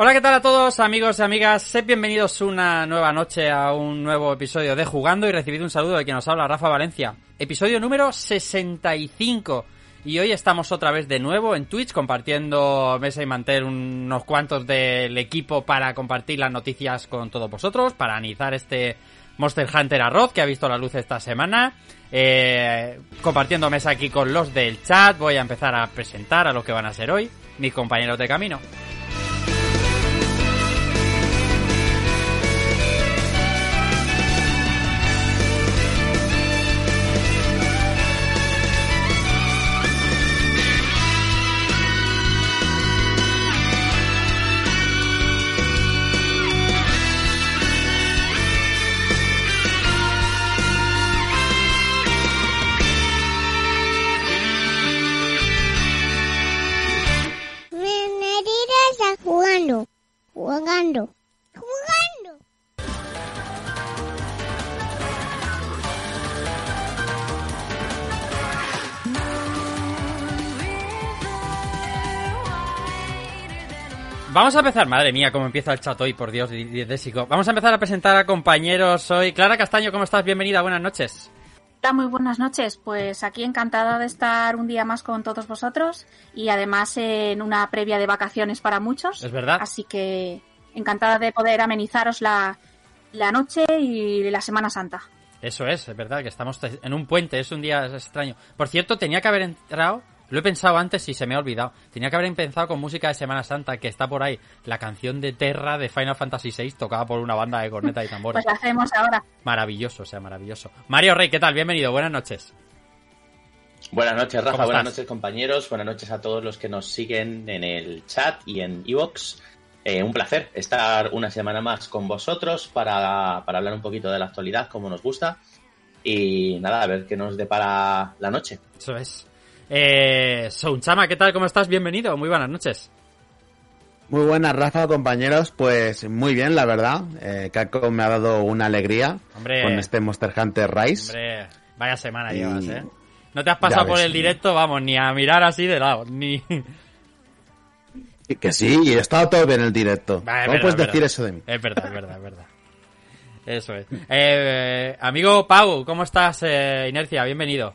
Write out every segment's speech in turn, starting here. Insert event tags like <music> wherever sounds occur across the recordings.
Hola, ¿qué tal a todos amigos y amigas? Sed bienvenidos una nueva noche a un nuevo episodio de Jugando y recibid un saludo de quien nos habla, Rafa Valencia. Episodio número 65. Y hoy estamos otra vez de nuevo en Twitch compartiendo mesa y mantel unos cuantos del equipo para compartir las noticias con todos vosotros, para analizar este Monster Hunter Arroz que ha visto la luz esta semana. Eh, compartiendo mesa aquí con los del chat, voy a empezar a presentar a los que van a ser hoy, mis compañeros de camino. Jugando, jugando. Vamos a empezar, madre mía, cómo empieza el chat hoy, por Dios, di- diedésico. Vamos a empezar a presentar a compañeros hoy. Clara Castaño, ¿cómo estás? Bienvenida, buenas noches. Hola, muy buenas noches. Pues aquí encantada de estar un día más con todos vosotros y además en una previa de vacaciones para muchos. Es verdad. Así que encantada de poder amenizaros la, la noche y la Semana Santa. Eso es, es verdad, que estamos en un puente, es un día extraño. Por cierto, tenía que haber entrado, lo he pensado antes y se me ha olvidado, tenía que haber empezado con música de Semana Santa, que está por ahí, la canción de Terra de Final Fantasy VI, tocada por una banda de corneta y tambores. Pues la hacemos ahora. Maravilloso, o sea, maravilloso. Mario Rey, ¿qué tal? Bienvenido, buenas noches. Buenas noches, ¿Cómo Rafa. Buenas noches, compañeros. Buenas noches a todos los que nos siguen en el chat y en Evox. Eh, un placer estar una semana más con vosotros para, para hablar un poquito de la actualidad, como nos gusta. Y nada, a ver qué nos depara la noche. Eso es. Eh, Sounchama, ¿qué tal? ¿Cómo estás? Bienvenido, muy buenas noches. Muy buenas, Rafa, compañeros. Pues muy bien, la verdad. Eh, Capcom me ha dado una alegría Hombre. con este Monster Hunter Rise. Hombre, vaya semana Y- llevas, ¿eh? No te has pasado por el directo, vamos, ni a mirar así de lado, ni... Que sí, y he estado todo bien en el directo. Va, es ¿Cómo verdad, puedes es decir verdad. eso de mí? Es verdad, es verdad, es verdad. Eso es. Eh, amigo Pau, ¿cómo estás? Eh, Inercia, bienvenido.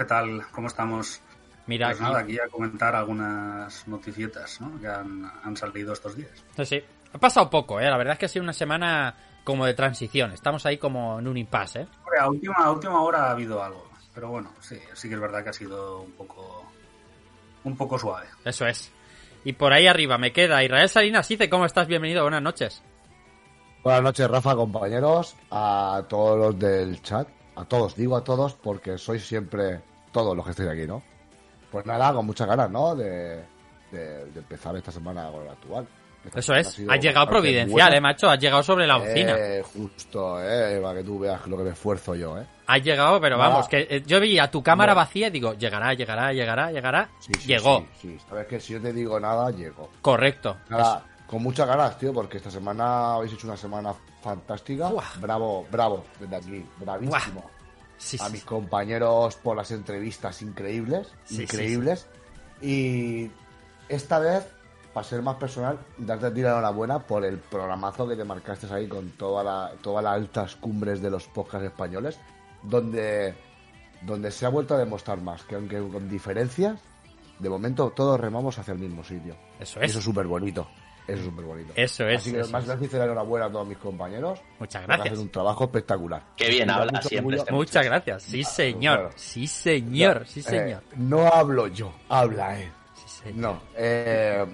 ¿Qué tal? ¿Cómo estamos? Mira, pues aquí. nada, aquí a comentar algunas noticietas ¿no? que han, han salido estos días. Sí, sí. Ha pasado poco, ¿eh? La verdad es que ha sido una semana como de transición. Estamos ahí como en un impasse, ¿eh? Hombre, a última, a última hora ha habido algo, pero bueno, sí, sí que es verdad que ha sido un poco, un poco suave. Eso es. Y por ahí arriba me queda Israel Salinas dice, ¿cómo estás? Bienvenido, buenas noches. Buenas noches, Rafa, compañeros, a todos los del chat, a todos, digo a todos porque sois siempre todos los que estáis aquí, ¿no? Pues nada, con muchas ganas, ¿no? De, de- de empezar esta semana con el actual. Esta Eso ha es. sido Has llegado providencial, buena. eh, macho. Has llegado sobre la bocina. Eh, justo, eh, para que tú veas lo que me esfuerzo yo, eh. Has llegado, pero Nada. vamos, que eh, yo veía tu cámara vacía y digo, llegará, llegará, llegará, llegará. Sí, sí, Llegó. Sí, sí, sabes que si yo te digo nada, llego. Correcto. Nada, con muchas ganas, tío, porque esta semana habéis hecho una semana fantástica. Bravo, bravo, desde aquí, bravísimo. Sí, a sí, mis sí. compañeros por las entrevistas increíbles, increíbles. Y esta vez para ser más personal, darte a ti la enhorabuena por el programazo que te marcaste ahí con toda la, todas las altas cumbres de los podcasts españoles, donde, donde se ha vuelto a demostrar más que aunque con diferencias, de momento todos remamos hacia el mismo sitio. Eso es. Eso es súper bonito. Eso es súper bonito. Eso es, Así que eso más es. gracias y la enhorabuena a todos mis compañeros. Muchas gracias. Hacen un trabajo espectacular. Qué bien habla siempre orgullo- este Muchas gracias. Sí, señor. claro. Sí, señor. Sí, Eh, señor. no hablo yo, habla él. Sí, señor. No, eh,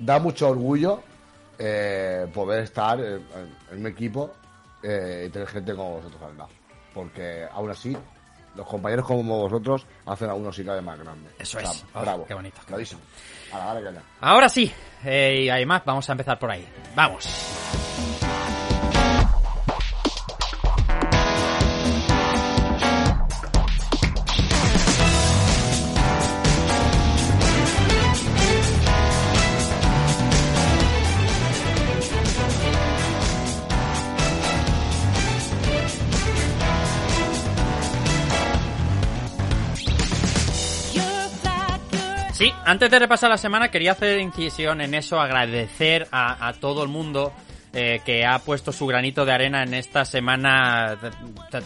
da mucho orgullo eh, poder estar en, en un equipo eh, y tener gente como vosotros al lado. Porque aún así, los compañeros como vosotros hacen a uno cada vez más grande. Eso O sea, es. Oh, bravo. qué bonito, qué Ahora sí. Eh, y además vamos a empezar por ahí. Vamos. Sí, antes de repasar la semana quería hacer incisión en eso, agradecer a, todo el mundo eh, que ha puesto su granito de arena en esta semana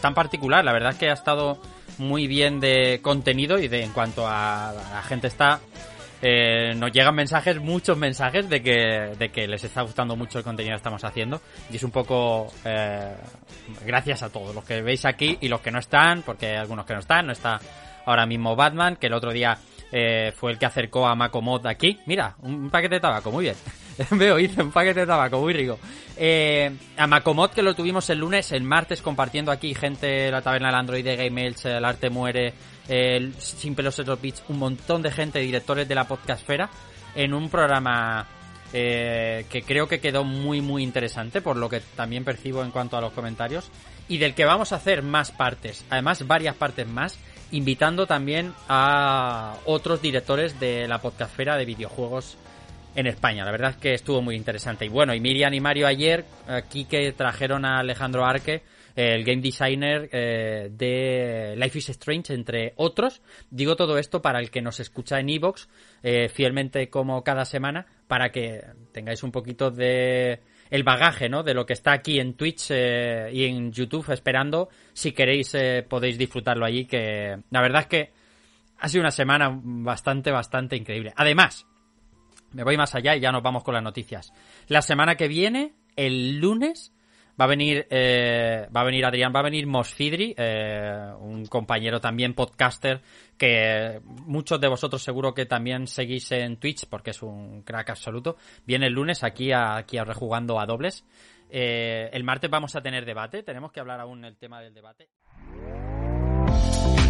tan particular. La verdad es que ha estado muy bien de contenido y de en cuanto a la gente está eh, nos llegan mensajes, muchos mensajes de que, de que les está gustando mucho el contenido que estamos haciendo. Y es un poco eh, gracias a todos los que veis aquí y los que no están, porque hay algunos que no están. No está ahora mismo Batman, que el otro día eh, fue el que acercó a Macomod aquí. Mira, un paquete de tabaco, muy bien. <laughs> Veo, hice un paquete de tabaco, muy rico. Eh, a Macomod, que lo tuvimos el lunes, el martes, compartiendo aquí gente la taberna del Android de Game el Arte Muere, el Sin Pelos Zero Beats, un montón de gente, directores de la podcastfera, en un programa eh, que creo que quedó muy, muy interesante, por lo que también percibo en cuanto a los comentarios, y del que vamos a hacer más partes, además varias partes más, invitando también a otros directores de la podcastfera de videojuegos en España. La verdad es que estuvo muy interesante. Y bueno, y Miriam y Mario ayer, aquí que trajeron a Alejandro Arque, el game designer eh, de Life is Strange, entre otros. Digo todo esto para el que nos escucha en Evox, eh, fielmente como cada semana, para que tengáis un poquito de el bagaje, ¿no? De lo que está aquí en Twitch eh, y en YouTube esperando. Si queréis, eh, podéis disfrutarlo allí, que la verdad es que ha sido una semana bastante, bastante increíble. Además, me voy más allá y ya nos vamos con las noticias. La semana que viene, el lunes, va a venir, eh, va a venir Adrián, va a venir Mosfidri, eh, un compañero también podcaster que muchos de vosotros seguro que también seguís en Twitch porque es un crack absoluto. Viene el lunes aquí a, aquí a rejugando a dobles. Eh, el martes vamos a tener debate, tenemos que hablar aún el tema del debate.